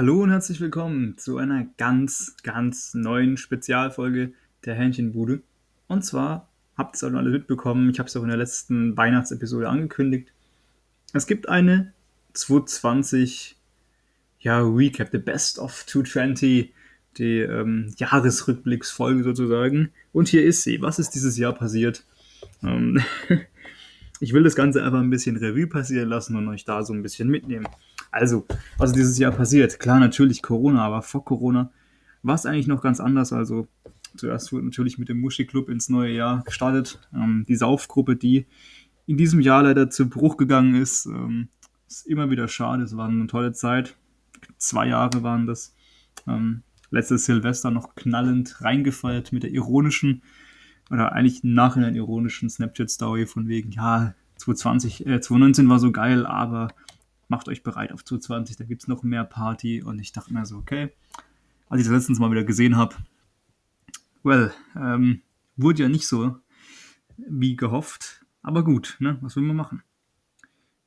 Hallo und herzlich willkommen zu einer ganz, ganz neuen Spezialfolge der Hähnchenbude. Und zwar habt ihr es auch alle mitbekommen, ich habe es auch in der letzten Weihnachtsepisode angekündigt. Es gibt eine 220 ja, Recap, the Best of 220, die ähm, Jahresrückblicksfolge sozusagen. Und hier ist sie. Was ist dieses Jahr passiert? Ähm, ich will das Ganze einfach ein bisschen Revue passieren lassen und euch da so ein bisschen mitnehmen. Also, was dieses Jahr passiert? Klar, natürlich Corona, aber vor Corona war es eigentlich noch ganz anders. Also, zuerst wurde natürlich mit dem Muschi-Club ins neue Jahr gestartet. Ähm, die Saufgruppe, die in diesem Jahr leider zu Bruch gegangen ist, ähm, ist immer wieder schade. Es war eine tolle Zeit. Zwei Jahre waren das. Ähm, letztes Silvester noch knallend reingefeiert mit der ironischen oder eigentlich im Nachhinein ironischen Snapchat-Story von wegen, ja, 2020, äh, 2019 war so geil, aber macht euch bereit auf 2020, da gibt es noch mehr Party. Und ich dachte mir so, okay, als ich das letztens mal wieder gesehen habe, well, ähm, wurde ja nicht so wie gehofft, aber gut, ne? was will man machen?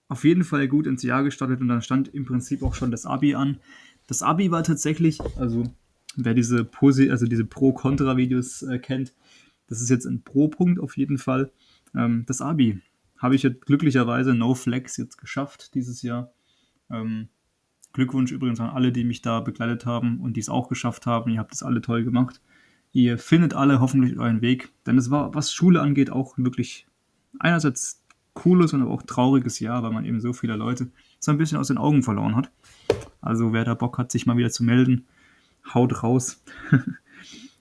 Auf jeden Fall gut ins Jahr gestartet und dann stand im Prinzip auch schon das Abi an. Das Abi war tatsächlich, also wer diese, Posi also diese Pro-Contra-Videos äh, kennt, das ist jetzt ein Pro-Punkt auf jeden Fall. Ähm, das Abi habe ich jetzt glücklicherweise No Flex jetzt geschafft dieses Jahr. Ähm, Glückwunsch übrigens an alle, die mich da begleitet haben und die es auch geschafft haben. Ihr habt es alle toll gemacht. Ihr findet alle hoffentlich euren Weg, denn es war, was Schule angeht, auch wirklich einerseits cooles und aber auch trauriges Jahr, weil man eben so viele Leute so ein bisschen aus den Augen verloren hat. Also wer da Bock hat, sich mal wieder zu melden, haut raus.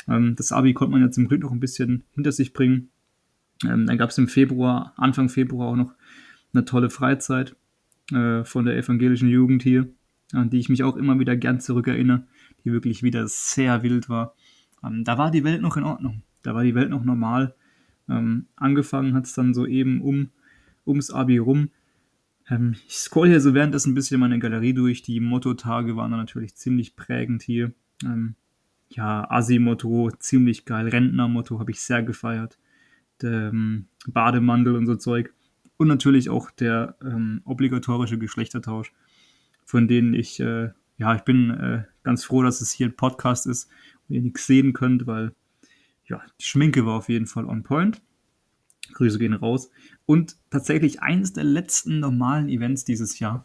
Ähm, das Abi konnte man ja zum Glück noch ein bisschen hinter sich bringen. Ähm, dann gab es im Februar, Anfang Februar auch noch eine tolle Freizeit äh, von der evangelischen Jugend hier, an die ich mich auch immer wieder gern zurückerinnere, die wirklich wieder sehr wild war. Ähm, da war die Welt noch in Ordnung, da war die Welt noch normal. Ähm, angefangen hat es dann so eben um, ums Abi rum. Ähm, ich scroll hier so währenddessen ein bisschen meine Galerie durch. Die Motto-Tage waren dann natürlich ziemlich prägend hier. Ähm, ja, Asi-Motto, ziemlich geil. Rentner-Motto habe ich sehr gefeiert ähm, Bademantel und so Zeug. Und natürlich auch der ähm, obligatorische Geschlechtertausch, von denen ich, äh, ja, ich bin äh, ganz froh, dass es hier ein Podcast ist und ihr nichts sehen könnt, weil ja, die Schminke war auf jeden Fall on point. Grüße gehen raus. Und tatsächlich eines der letzten normalen Events dieses Jahr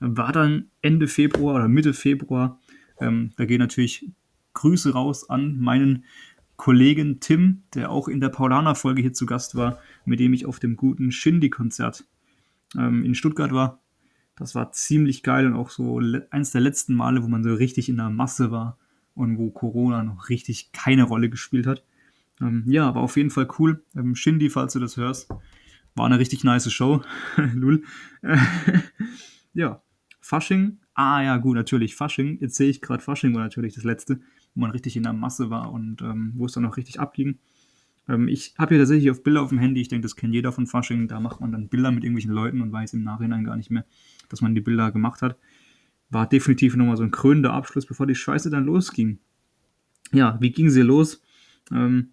war dann Ende Februar oder Mitte Februar. Ähm, da gehen natürlich Grüße raus an meinen Kollegen Tim, der auch in der Paulaner-Folge hier zu Gast war, mit dem ich auf dem guten Shindy-Konzert ähm, in Stuttgart war. Das war ziemlich geil und auch so eins der letzten Male, wo man so richtig in der Masse war und wo Corona noch richtig keine Rolle gespielt hat. Ähm, ja, war auf jeden Fall cool. Ähm, Shindy, falls du das hörst, war eine richtig nice Show. Lul. ja, Fasching. Ah ja, gut, natürlich Fasching. Jetzt sehe ich gerade Fasching war natürlich das letzte wo man richtig in der Masse war und ähm, wo es dann auch richtig abging. Ähm, ich habe hier tatsächlich auf Bilder auf dem Handy, ich denke, das kennt jeder von Fasching, da macht man dann Bilder mit irgendwelchen Leuten und weiß im Nachhinein gar nicht mehr, dass man die Bilder gemacht hat. War definitiv nochmal so ein krönender Abschluss, bevor die Scheiße dann losging. Ja, wie ging sie los? Ähm,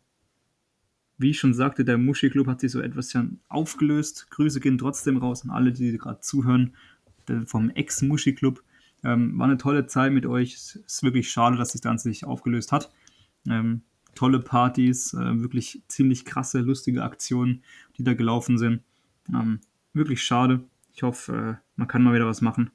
wie ich schon sagte, der Muschi-Club hat sich so etwas ja aufgelöst. Grüße gehen trotzdem raus an alle, die gerade zuhören, vom Ex-Muschi-Club. Ähm, war eine tolle Zeit mit euch. Es ist wirklich schade, dass das Ganze sich aufgelöst hat. Ähm, tolle Partys, äh, wirklich ziemlich krasse, lustige Aktionen, die da gelaufen sind. Ähm, wirklich schade. Ich hoffe, äh, man kann mal wieder was machen.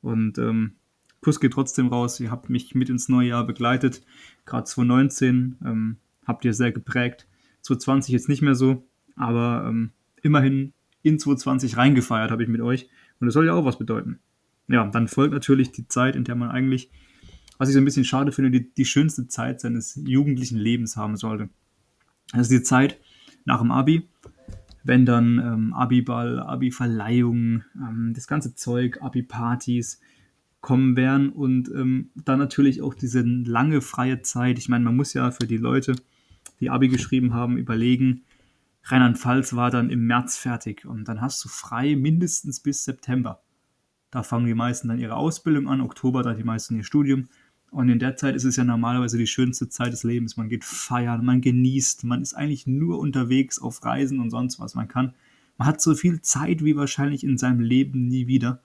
Und ähm, Kuss geht trotzdem raus. Ihr habt mich mit ins neue Jahr begleitet. Gerade 2019 ähm, habt ihr sehr geprägt. 2020 jetzt nicht mehr so, aber ähm, immerhin in 2020 reingefeiert habe ich mit euch. Und das soll ja auch was bedeuten ja, dann folgt natürlich die Zeit, in der man eigentlich, was ich so ein bisschen schade finde, die, die schönste Zeit seines jugendlichen Lebens haben sollte. Also die Zeit nach dem Abi, wenn dann ähm, Abi-Ball, Abi-Verleihungen, ähm, das ganze Zeug, Abi-Partys kommen werden und ähm, dann natürlich auch diese lange freie Zeit. Ich meine, man muss ja für die Leute, die Abi geschrieben haben, überlegen, Rheinland-Pfalz war dann im März fertig und dann hast du frei mindestens bis September. Da fangen die meisten dann ihre Ausbildung an, Oktober dann die meisten ihr Studium. Und in der Zeit ist es ja normalerweise die schönste Zeit des Lebens. Man geht feiern, man genießt, man ist eigentlich nur unterwegs auf Reisen und sonst was. Man kann, man hat so viel Zeit wie wahrscheinlich in seinem Leben nie wieder.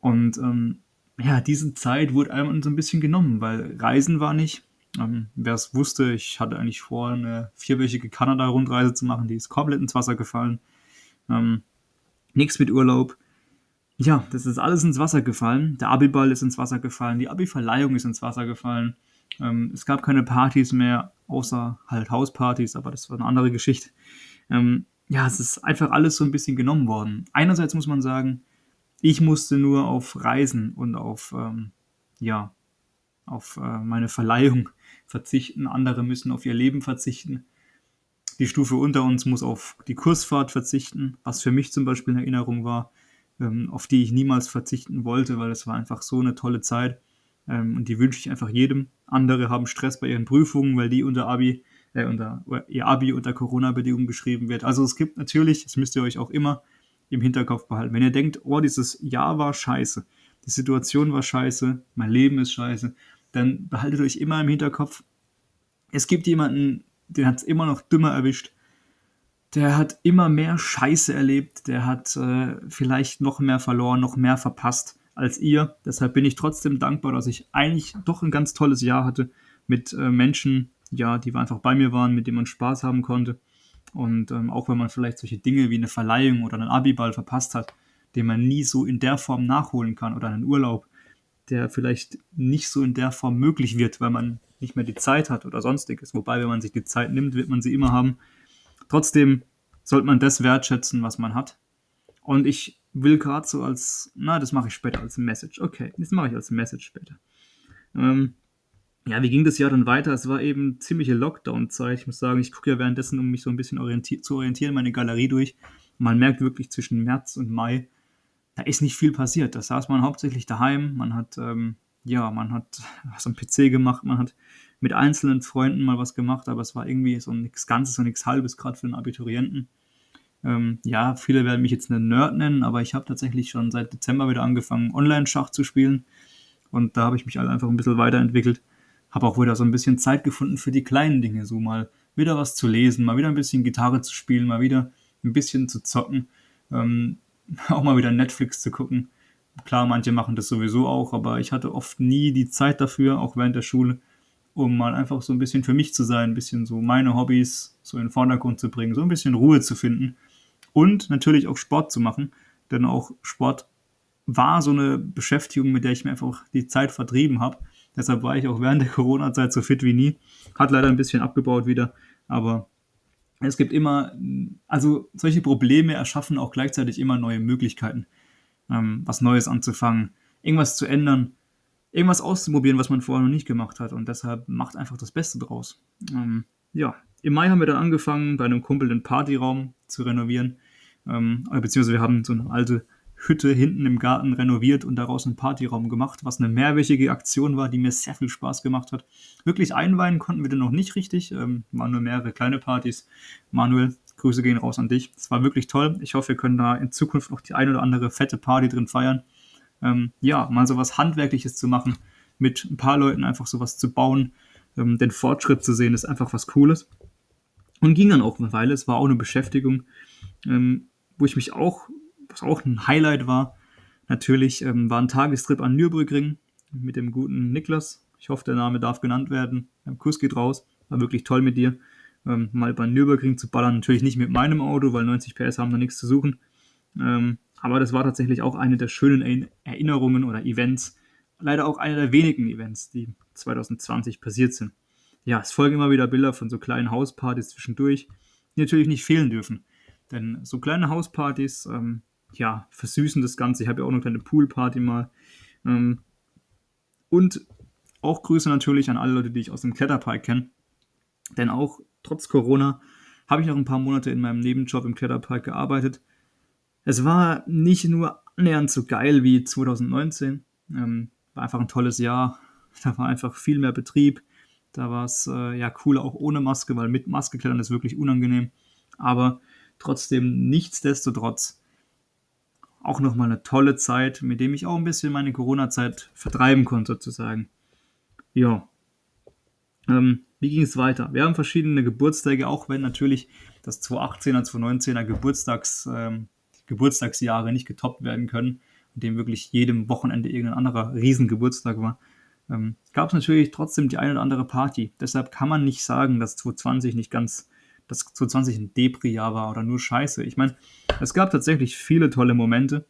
Und ähm, ja, diese Zeit wurde einem so ein bisschen genommen, weil Reisen war nicht. Ähm, Wer es wusste, ich hatte eigentlich vor, eine vierwöchige Kanada-Rundreise zu machen, die ist komplett ins Wasser gefallen. Ähm, nichts mit Urlaub. Ja, das ist alles ins Wasser gefallen. Der Abiball ist ins Wasser gefallen, die Abi-Verleihung ist ins Wasser gefallen. Ähm, es gab keine Partys mehr, außer halt Hauspartys, aber das war eine andere Geschichte. Ähm, ja, es ist einfach alles so ein bisschen genommen worden. Einerseits muss man sagen, ich musste nur auf Reisen und auf, ähm, ja, auf äh, meine Verleihung verzichten. Andere müssen auf ihr Leben verzichten. Die Stufe unter uns muss auf die Kursfahrt verzichten, was für mich zum Beispiel eine Erinnerung war, ähm, auf die ich niemals verzichten wollte, weil es war einfach so eine tolle Zeit. Ähm, und die wünsche ich einfach jedem. Andere haben Stress bei ihren Prüfungen, weil die unter Abi, äh, unter, ihr Abi unter Corona-Bedingungen geschrieben wird. Also es gibt natürlich, das müsst ihr euch auch immer im Hinterkopf behalten. Wenn ihr denkt, oh, dieses Jahr war scheiße, die Situation war scheiße, mein Leben ist scheiße, dann behaltet euch immer im Hinterkopf, es gibt jemanden, den hat es immer noch dümmer erwischt. Der hat immer mehr Scheiße erlebt, der hat äh, vielleicht noch mehr verloren, noch mehr verpasst als ihr. Deshalb bin ich trotzdem dankbar, dass ich eigentlich doch ein ganz tolles Jahr hatte mit äh, Menschen, ja, die einfach bei mir waren, mit denen man Spaß haben konnte. Und ähm, auch wenn man vielleicht solche Dinge wie eine Verleihung oder einen Abiball verpasst hat, den man nie so in der Form nachholen kann oder einen Urlaub, der vielleicht nicht so in der Form möglich wird, weil man nicht mehr die Zeit hat oder sonstiges. Wobei, wenn man sich die Zeit nimmt, wird man sie immer haben. Trotzdem sollte man das wertschätzen, was man hat. Und ich will gerade so als, na, das mache ich später als Message. Okay, das mache ich als Message später. Ähm, ja, wie ging das Jahr dann weiter? Es war eben ziemliche Lockdown-Zeit. Ich muss sagen, ich gucke ja währenddessen, um mich so ein bisschen orienti zu orientieren, meine Galerie durch. Man merkt wirklich zwischen März und Mai, da ist nicht viel passiert. Da saß man hauptsächlich daheim. Man hat, ähm, ja, man hat was am PC gemacht. Man hat mit einzelnen Freunden mal was gemacht, aber es war irgendwie so nichts Ganzes und nichts Halbes, gerade für einen Abiturienten. Ähm, ja, viele werden mich jetzt einen Nerd nennen, aber ich habe tatsächlich schon seit Dezember wieder angefangen, Online-Schach zu spielen. Und da habe ich mich halt einfach ein bisschen weiterentwickelt habe auch wieder so ein bisschen Zeit gefunden für die kleinen Dinge, so mal wieder was zu lesen, mal wieder ein bisschen Gitarre zu spielen, mal wieder ein bisschen zu zocken, ähm, auch mal wieder Netflix zu gucken. Klar, manche machen das sowieso auch, aber ich hatte oft nie die Zeit dafür, auch während der Schule, um mal einfach so ein bisschen für mich zu sein, ein bisschen so meine Hobbys so in den Vordergrund zu bringen, so ein bisschen Ruhe zu finden und natürlich auch Sport zu machen, denn auch Sport war so eine Beschäftigung, mit der ich mir einfach die Zeit vertrieben habe. Deshalb war ich auch während der Corona-Zeit so fit wie nie. Hat leider ein bisschen abgebaut wieder, aber es gibt immer, also solche Probleme erschaffen auch gleichzeitig immer neue Möglichkeiten, ähm, was Neues anzufangen, irgendwas zu ändern, irgendwas auszuprobieren, was man vorher noch nicht gemacht hat. Und deshalb macht einfach das Beste draus. Ähm, ja, im Mai haben wir dann angefangen, bei einem Kumpel den Partyraum zu renovieren. Ähm, beziehungsweise wir haben so eine alte Hütte hinten im Garten renoviert und daraus einen Partyraum gemacht, was eine mehrwöchige Aktion war, die mir sehr viel Spaß gemacht hat. Wirklich einweihen konnten wir den noch nicht richtig, ähm, waren nur mehrere kleine Partys. Manuel, Grüße gehen raus an dich. Es war wirklich toll. Ich hoffe, wir können da in Zukunft noch die ein oder andere fette Party drin feiern. Ähm, ja, mal so was Handwerkliches zu machen, mit ein paar Leuten einfach sowas zu bauen, ähm, den Fortschritt zu sehen, ist einfach was Cooles. Und ging dann auch eine Weile. Es war auch eine Beschäftigung, ähm, wo ich mich auch was auch ein Highlight war, natürlich ähm, war ein Tagestrip an Nürburgring mit dem guten Niklas. Ich hoffe, der Name darf genannt werden. Ein Kuss geht raus. War wirklich toll mit dir. Ähm, mal bei Nürburgring zu ballern. Natürlich nicht mit meinem Auto, weil 90 PS haben da nichts zu suchen. Ähm, aber das war tatsächlich auch eine der schönen Erinnerungen oder Events. Leider auch eine der wenigen Events, die 2020 passiert sind. Ja, es folgen immer wieder Bilder von so kleinen Hauspartys zwischendurch, die natürlich nicht fehlen dürfen. Denn so kleine Hauspartys, ähm, ja, versüßen das Ganze. Ich habe ja auch noch eine kleine Poolparty mal. Ähm, und auch Grüße natürlich an alle Leute, die ich aus dem Kletterpark kenne. Denn auch trotz Corona habe ich noch ein paar Monate in meinem Nebenjob im Kletterpark gearbeitet. Es war nicht nur annähernd so geil wie 2019. Ähm, war einfach ein tolles Jahr. Da war einfach viel mehr Betrieb. Da war es äh, ja cooler auch ohne Maske, weil mit Maske klettern ist wirklich unangenehm. Aber trotzdem nichtsdestotrotz auch nochmal eine tolle Zeit, mit dem ich auch ein bisschen meine Corona-Zeit vertreiben konnte, sozusagen. Ja. Ähm, wie ging es weiter? Wir haben verschiedene Geburtstage, auch wenn natürlich das 2018er, 2019er Geburtstags, ähm, Geburtstagsjahre nicht getoppt werden können. in dem wirklich jedem Wochenende irgendein anderer Riesengeburtstag war, ähm, gab es natürlich trotzdem die eine oder andere Party. Deshalb kann man nicht sagen, dass 2020 nicht ganz, dass 2020 ein Depri-Jahr war oder nur Scheiße. Ich meine, es gab tatsächlich viele tolle Momente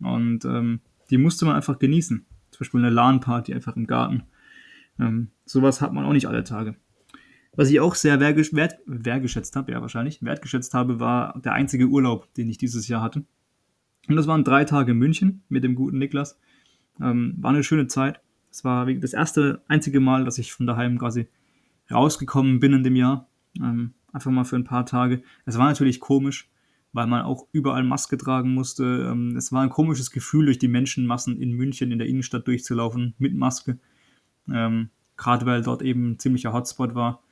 und ähm, die musste man einfach genießen. Zum Beispiel eine LAN-Party einfach im Garten. Ähm, sowas hat man auch nicht alle Tage. Was ich auch sehr wertgesch wert wertgeschätzt habe, ja wahrscheinlich, wertgeschätzt habe, war der einzige Urlaub, den ich dieses Jahr hatte. Und das waren drei Tage in München mit dem guten Niklas. Ähm, war eine schöne Zeit. Es war das erste, einzige Mal, dass ich von daheim quasi rausgekommen bin in dem Jahr. Ähm, einfach mal für ein paar Tage. Es war natürlich komisch, weil man auch überall Maske tragen musste. Ähm, es war ein komisches Gefühl, durch die Menschenmassen in München in der Innenstadt durchzulaufen mit Maske. Ähm, Gerade weil dort eben ein ziemlicher Hotspot war.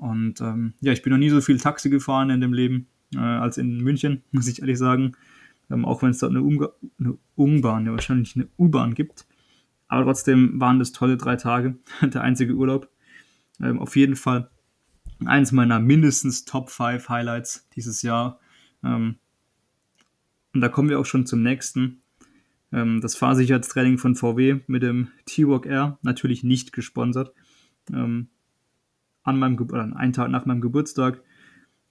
Und ähm, ja, ich bin noch nie so viel Taxi gefahren in dem Leben äh, als in München, muss ich ehrlich sagen. Ähm, auch wenn es dort eine, Umga eine U-Bahn, ja wahrscheinlich eine U-Bahn gibt. Aber trotzdem waren das tolle drei Tage, der einzige Urlaub. Ähm, auf jeden Fall eins meiner mindestens Top 5 Highlights dieses Jahr. Ähm, und da kommen wir auch schon zum nächsten. Ähm, das Fahrsicherheitstraining von VW mit dem T-Walk Air, natürlich nicht gesponsert. Ähm, an meinem oder einen Tag nach meinem Geburtstag.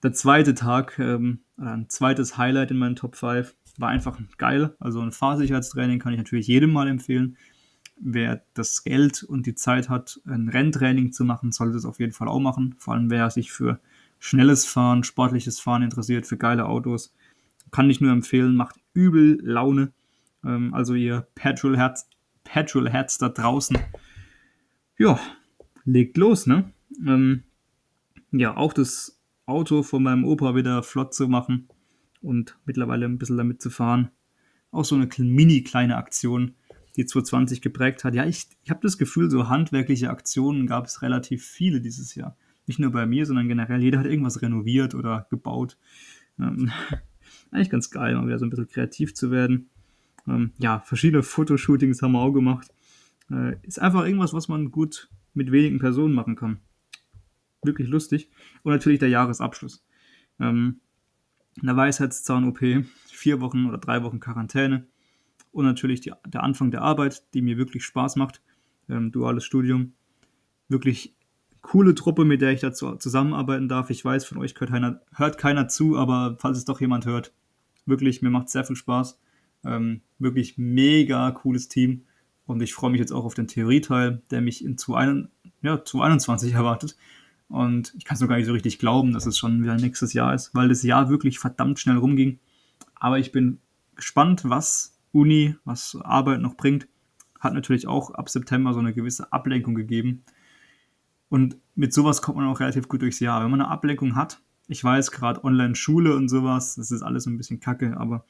Der zweite Tag, ähm, ein zweites Highlight in meinen Top 5, war einfach geil. Also ein Fahrsicherheitstraining kann ich natürlich jedem mal empfehlen wer das Geld und die Zeit hat, ein Renntraining zu machen, sollte es auf jeden Fall auch machen. Vor allem wer sich für schnelles Fahren, sportliches Fahren interessiert, für geile Autos. Kann ich nur empfehlen, macht übel Laune. Ähm, also ihr Petrol-Herz Petrol da draußen. Ja, legt los, ne? Ähm, ja, auch das Auto von meinem Opa wieder flott zu machen und mittlerweile ein bisschen damit zu fahren. Auch so eine mini kleine Aktion die 220 geprägt hat. Ja, ich, ich habe das Gefühl, so handwerkliche Aktionen gab es relativ viele dieses Jahr. Nicht nur bei mir, sondern generell. Jeder hat irgendwas renoviert oder gebaut. Ähm, eigentlich ganz geil, mal wieder so ein bisschen kreativ zu werden. Ähm, ja, verschiedene Fotoshootings haben wir auch gemacht. Äh, ist einfach irgendwas, was man gut mit wenigen Personen machen kann. Wirklich lustig. Und natürlich der Jahresabschluss. Ähm, eine Weisheitszahn-OP, vier Wochen oder drei Wochen Quarantäne und natürlich die, der Anfang der Arbeit, die mir wirklich Spaß macht. Ähm, duales Studium. Wirklich coole Truppe, mit der ich dazu zusammenarbeiten darf. Ich weiß, von euch hört keiner, hört keiner zu, aber falls es doch jemand hört, wirklich, mir macht sehr viel Spaß. Ähm, wirklich mega cooles Team. Und ich freue mich jetzt auch auf den Theorieteil, der mich in 2021 ja, 2021 erwartet. Und ich kann es noch gar nicht so richtig glauben, dass es schon wieder nächstes Jahr ist, weil das Jahr wirklich verdammt schnell rumging. Aber ich bin gespannt, was Uni, was Arbeit noch bringt, hat natürlich auch ab September so eine gewisse Ablenkung gegeben. Und mit sowas kommt man auch relativ gut durchs Jahr. Wenn man eine Ablenkung hat, ich weiß, gerade Online-Schule und sowas, das ist alles ein bisschen kacke, aber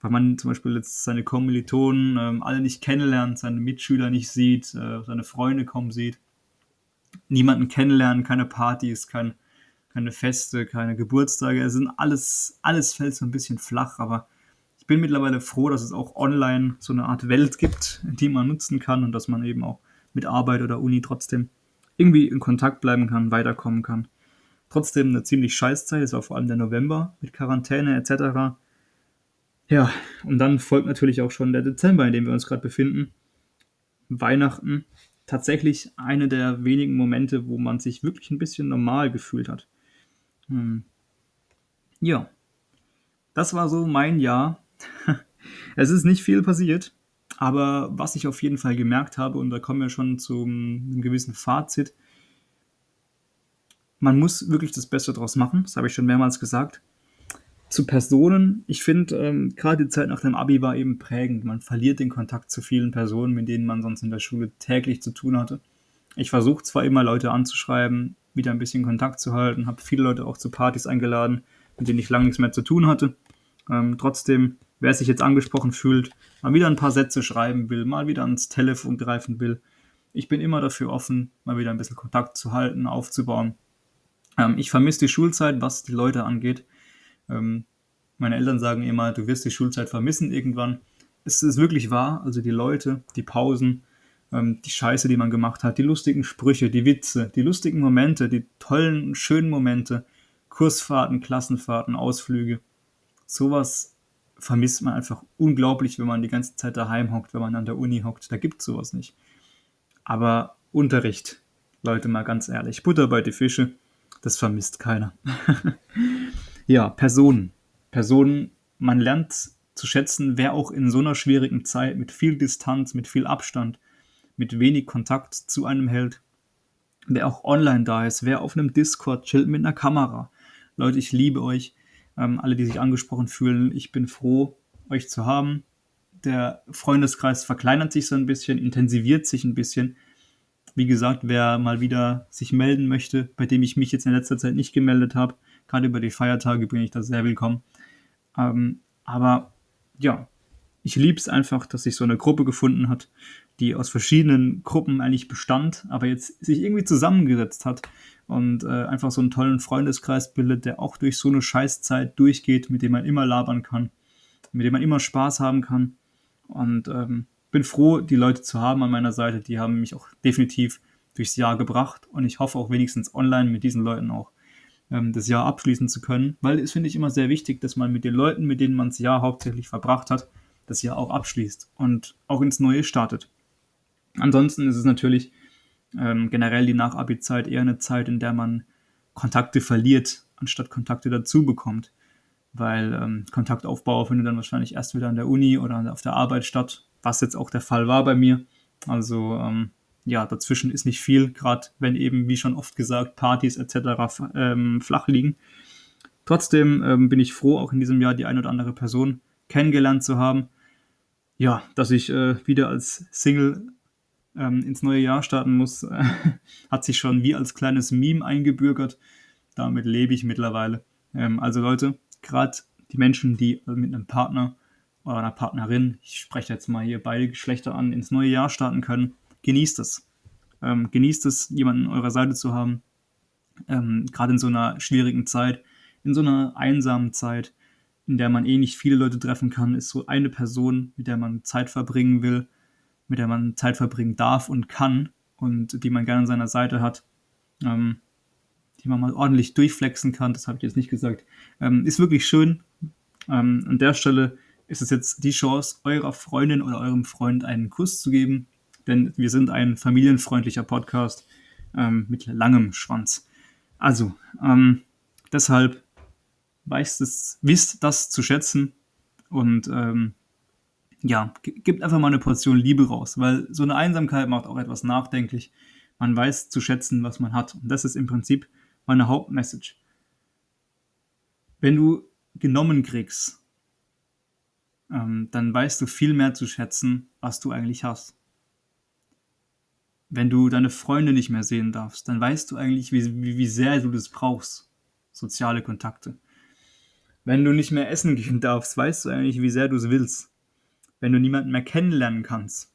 weil man zum Beispiel jetzt seine Kommilitonen ähm, alle nicht kennenlernt, seine Mitschüler nicht sieht, äh, seine Freunde kaum sieht, niemanden kennenlernen, keine Partys, kein, keine Feste, keine Geburtstage, es sind alles, alles fällt so ein bisschen flach, aber bin mittlerweile froh, dass es auch online so eine Art Welt gibt, die man nutzen kann und dass man eben auch mit Arbeit oder Uni trotzdem irgendwie in Kontakt bleiben kann, weiterkommen kann. Trotzdem eine ziemlich scheiß Zeit, es war vor allem der November mit Quarantäne etc. Ja, und dann folgt natürlich auch schon der Dezember, in dem wir uns gerade befinden. Weihnachten, tatsächlich eine der wenigen Momente, wo man sich wirklich ein bisschen normal gefühlt hat. Hm. Ja, das war so mein Jahr es ist nicht viel passiert, aber was ich auf jeden Fall gemerkt habe, und da kommen wir schon zu einem gewissen Fazit, man muss wirklich das Beste draus machen, das habe ich schon mehrmals gesagt. Zu Personen, ich finde, ähm, gerade die Zeit nach dem Abi war eben prägend. Man verliert den Kontakt zu vielen Personen, mit denen man sonst in der Schule täglich zu tun hatte. Ich versuche zwar immer Leute anzuschreiben, wieder ein bisschen Kontakt zu halten, habe viele Leute auch zu Partys eingeladen, mit denen ich lange nichts mehr zu tun hatte. Ähm, trotzdem wer sich jetzt angesprochen fühlt, mal wieder ein paar Sätze schreiben will, mal wieder ans Telefon greifen will. Ich bin immer dafür offen, mal wieder ein bisschen Kontakt zu halten, aufzubauen. Ähm, ich vermisse die Schulzeit, was die Leute angeht. Ähm, meine Eltern sagen immer, du wirst die Schulzeit vermissen irgendwann. Es ist wirklich wahr, also die Leute, die Pausen, ähm, die Scheiße, die man gemacht hat, die lustigen Sprüche, die Witze, die lustigen Momente, die tollen, schönen Momente, Kursfahrten, Klassenfahrten, Ausflüge. Sowas vermisst man einfach unglaublich, wenn man die ganze Zeit daheim hockt, wenn man an der Uni hockt. Da gibt es sowas nicht. Aber Unterricht, Leute, mal ganz ehrlich, Butter bei die Fische, das vermisst keiner. ja, Personen. Personen, man lernt zu schätzen, wer auch in so einer schwierigen Zeit mit viel Distanz, mit viel Abstand, mit wenig Kontakt zu einem hält, wer auch online da ist, wer auf einem Discord chillt mit einer Kamera. Leute, ich liebe euch, ähm, alle, die sich angesprochen fühlen. Ich bin froh, euch zu haben. Der Freundeskreis verkleinert sich so ein bisschen, intensiviert sich ein bisschen. Wie gesagt, wer mal wieder sich melden möchte, bei dem ich mich jetzt in letzter Zeit nicht gemeldet habe, gerade über die Feiertage bin ich da sehr willkommen. Ähm, aber ja, ich liebe es einfach, dass sich so eine Gruppe gefunden hat, die aus verschiedenen Gruppen eigentlich bestand, aber jetzt sich irgendwie zusammengesetzt hat und äh, einfach so einen tollen Freundeskreis bildet, der auch durch so eine Scheißzeit durchgeht, mit dem man immer labern kann, mit dem man immer Spaß haben kann. Und ähm, bin froh, die Leute zu haben an meiner Seite. Die haben mich auch definitiv durchs Jahr gebracht und ich hoffe auch wenigstens online mit diesen Leuten auch ähm, das Jahr abschließen zu können, weil es finde ich immer sehr wichtig, dass man mit den Leuten, mit denen man das Jahr hauptsächlich verbracht hat, das Jahr auch abschließt und auch ins Neue startet. Ansonsten ist es natürlich ähm, generell die Nachabi-Zeit eher eine Zeit, in der man Kontakte verliert, anstatt Kontakte dazu bekommt. Weil ähm, Kontaktaufbau findet dann wahrscheinlich erst wieder an der Uni oder auf der Arbeit statt, was jetzt auch der Fall war bei mir. Also ähm, ja, dazwischen ist nicht viel, gerade wenn eben, wie schon oft gesagt, Partys etc. Ähm, flach liegen. Trotzdem ähm, bin ich froh, auch in diesem Jahr die ein oder andere Person kennengelernt zu haben. Ja, dass ich äh, wieder als Single ähm, ins neue Jahr starten muss, hat sich schon wie als kleines Meme eingebürgert. Damit lebe ich mittlerweile. Ähm, also Leute, gerade die Menschen, die mit einem Partner oder einer Partnerin, ich spreche jetzt mal hier beide Geschlechter an, ins neue Jahr starten können, genießt es. Ähm, genießt es, jemanden an eurer Seite zu haben. Ähm, gerade in so einer schwierigen Zeit, in so einer einsamen Zeit, in der man eh nicht viele Leute treffen kann, ist so eine Person, mit der man Zeit verbringen will, mit der man Zeit verbringen darf und kann und die man gerne an seiner Seite hat, ähm, die man mal ordentlich durchflexen kann, das habe ich jetzt nicht gesagt, ähm, ist wirklich schön. Ähm, an der Stelle ist es jetzt die Chance, eurer Freundin oder eurem Freund einen Kuss zu geben, denn wir sind ein familienfreundlicher Podcast ähm, mit langem Schwanz. Also, ähm, deshalb weißt es, wisst das zu schätzen und ähm, ja, gibt einfach mal eine Portion Liebe raus, weil so eine Einsamkeit macht auch etwas nachdenklich. Man weiß zu schätzen, was man hat. Und das ist im Prinzip meine Hauptmessage. Wenn du genommen kriegst, ähm, dann weißt du viel mehr zu schätzen, was du eigentlich hast. Wenn du deine Freunde nicht mehr sehen darfst, dann weißt du eigentlich, wie, wie, wie sehr du das brauchst. Soziale Kontakte. Wenn du nicht mehr essen gehen darfst, weißt du eigentlich, wie sehr du es willst wenn du niemanden mehr kennenlernen kannst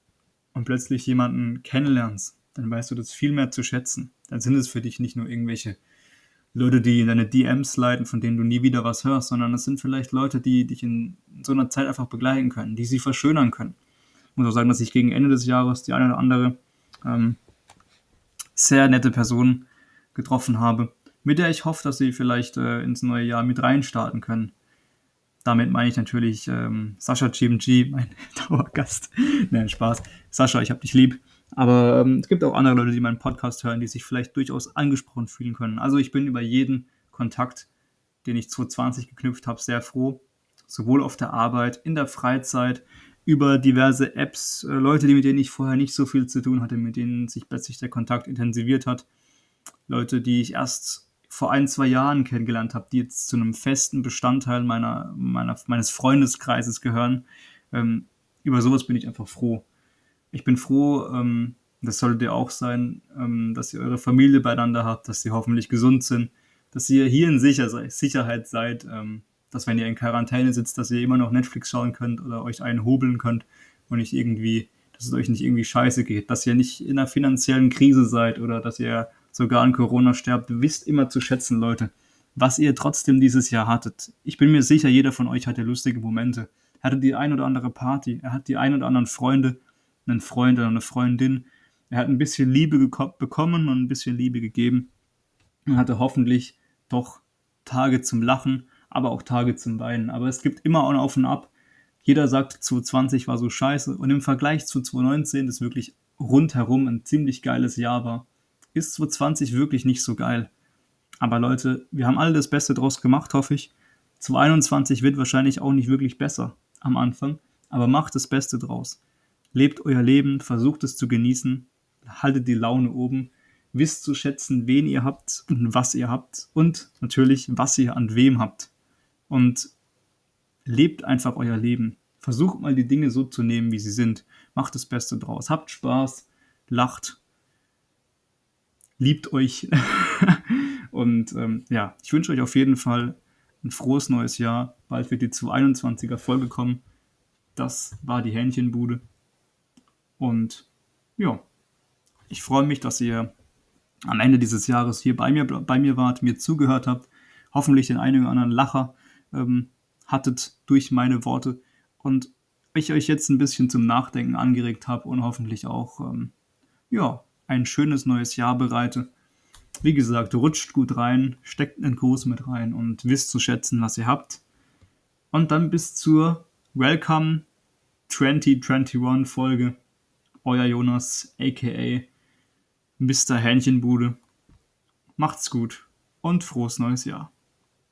und plötzlich jemanden kennenlernst, dann weißt du das viel mehr zu schätzen. Dann sind es für dich nicht nur irgendwelche Leute, die in deine DMs leiten, von denen du nie wieder was hörst, sondern es sind vielleicht Leute, die dich in so einer Zeit einfach begleiten können, die sie verschönern können. Ich muss auch sagen, dass ich gegen Ende des Jahres die eine oder andere ähm, sehr nette Person getroffen habe, mit der ich hoffe, dass sie vielleicht äh, ins neue Jahr mit reinstarten können. Damit meine ich natürlich ähm, Sascha GMG, mein Dauergast. Nein, Spaß. Sascha, ich hab dich lieb. Aber ähm, es gibt auch andere Leute, die meinen Podcast hören, die sich vielleicht durchaus angesprochen fühlen können. Also ich bin über jeden Kontakt, den ich 2020 geknüpft habe, sehr froh. Sowohl auf der Arbeit, in der Freizeit, über diverse Apps, äh, Leute, die mit denen ich vorher nicht so viel zu tun hatte, mit denen sich plötzlich der Kontakt intensiviert hat. Leute, die ich erst vor ein, zwei Jahren kennengelernt habe, die jetzt zu einem festen Bestandteil meiner, meiner, meines Freundeskreises gehören. Ähm, über sowas bin ich einfach froh. Ich bin froh, ähm, das solltet ihr auch sein, ähm, dass ihr eure Familie beieinander habt, dass sie hoffentlich gesund sind, dass ihr hier in Sicher Sicherheit seid, ähm, dass wenn ihr in Quarantäne sitzt, dass ihr immer noch Netflix schauen könnt oder euch einen hobeln könnt und nicht irgendwie, dass es euch nicht irgendwie scheiße geht, dass ihr nicht in einer finanziellen Krise seid oder dass ihr sogar an Corona sterbt, wisst immer zu schätzen, Leute, was ihr trotzdem dieses Jahr hattet. Ich bin mir sicher, jeder von euch hatte lustige Momente. Er hatte die ein oder andere Party, er hat die ein oder anderen Freunde, einen Freund oder eine Freundin. Er hat ein bisschen Liebe bekommen und ein bisschen Liebe gegeben. Er hatte hoffentlich doch Tage zum Lachen, aber auch Tage zum Weinen. Aber es gibt immer ein Auf und Ab. Jeder sagt, 2020 war so scheiße und im Vergleich zu 2019, das wirklich rundherum ein ziemlich geiles Jahr war, ist 2020 wirklich nicht so geil. Aber Leute, wir haben alle das Beste draus gemacht, hoffe ich. 2021 wird wahrscheinlich auch nicht wirklich besser am Anfang, aber macht das Beste draus. Lebt euer Leben, versucht es zu genießen, haltet die Laune oben, wisst zu schätzen, wen ihr habt und was ihr habt und natürlich, was ihr an wem habt. Und lebt einfach euer Leben. Versucht mal die Dinge so zu nehmen, wie sie sind. Macht das Beste draus. Habt Spaß, lacht, liebt euch. und ähm, ja, ich wünsche euch auf jeden Fall ein frohes neues Jahr. Bald wird die 221er Folge kommen. Das war die Hähnchenbude. Und ja, ich freue mich, dass ihr am Ende dieses Jahres hier bei mir, bei mir wart, mir zugehört habt, hoffentlich den einen oder anderen Lacher ähm, hattet durch meine Worte und ich euch jetzt ein bisschen zum Nachdenken angeregt habe und hoffentlich auch ähm, ja, ein schönes neues Jahr bereite. Wie gesagt, rutscht gut rein, steckt einen Gruß mit rein und wisst zu schätzen, was ihr habt. Und dann bis zur Welcome 2021 Folge. Euer Jonas, aka Mr. Hähnchenbude. Macht's gut und frohes neues Jahr.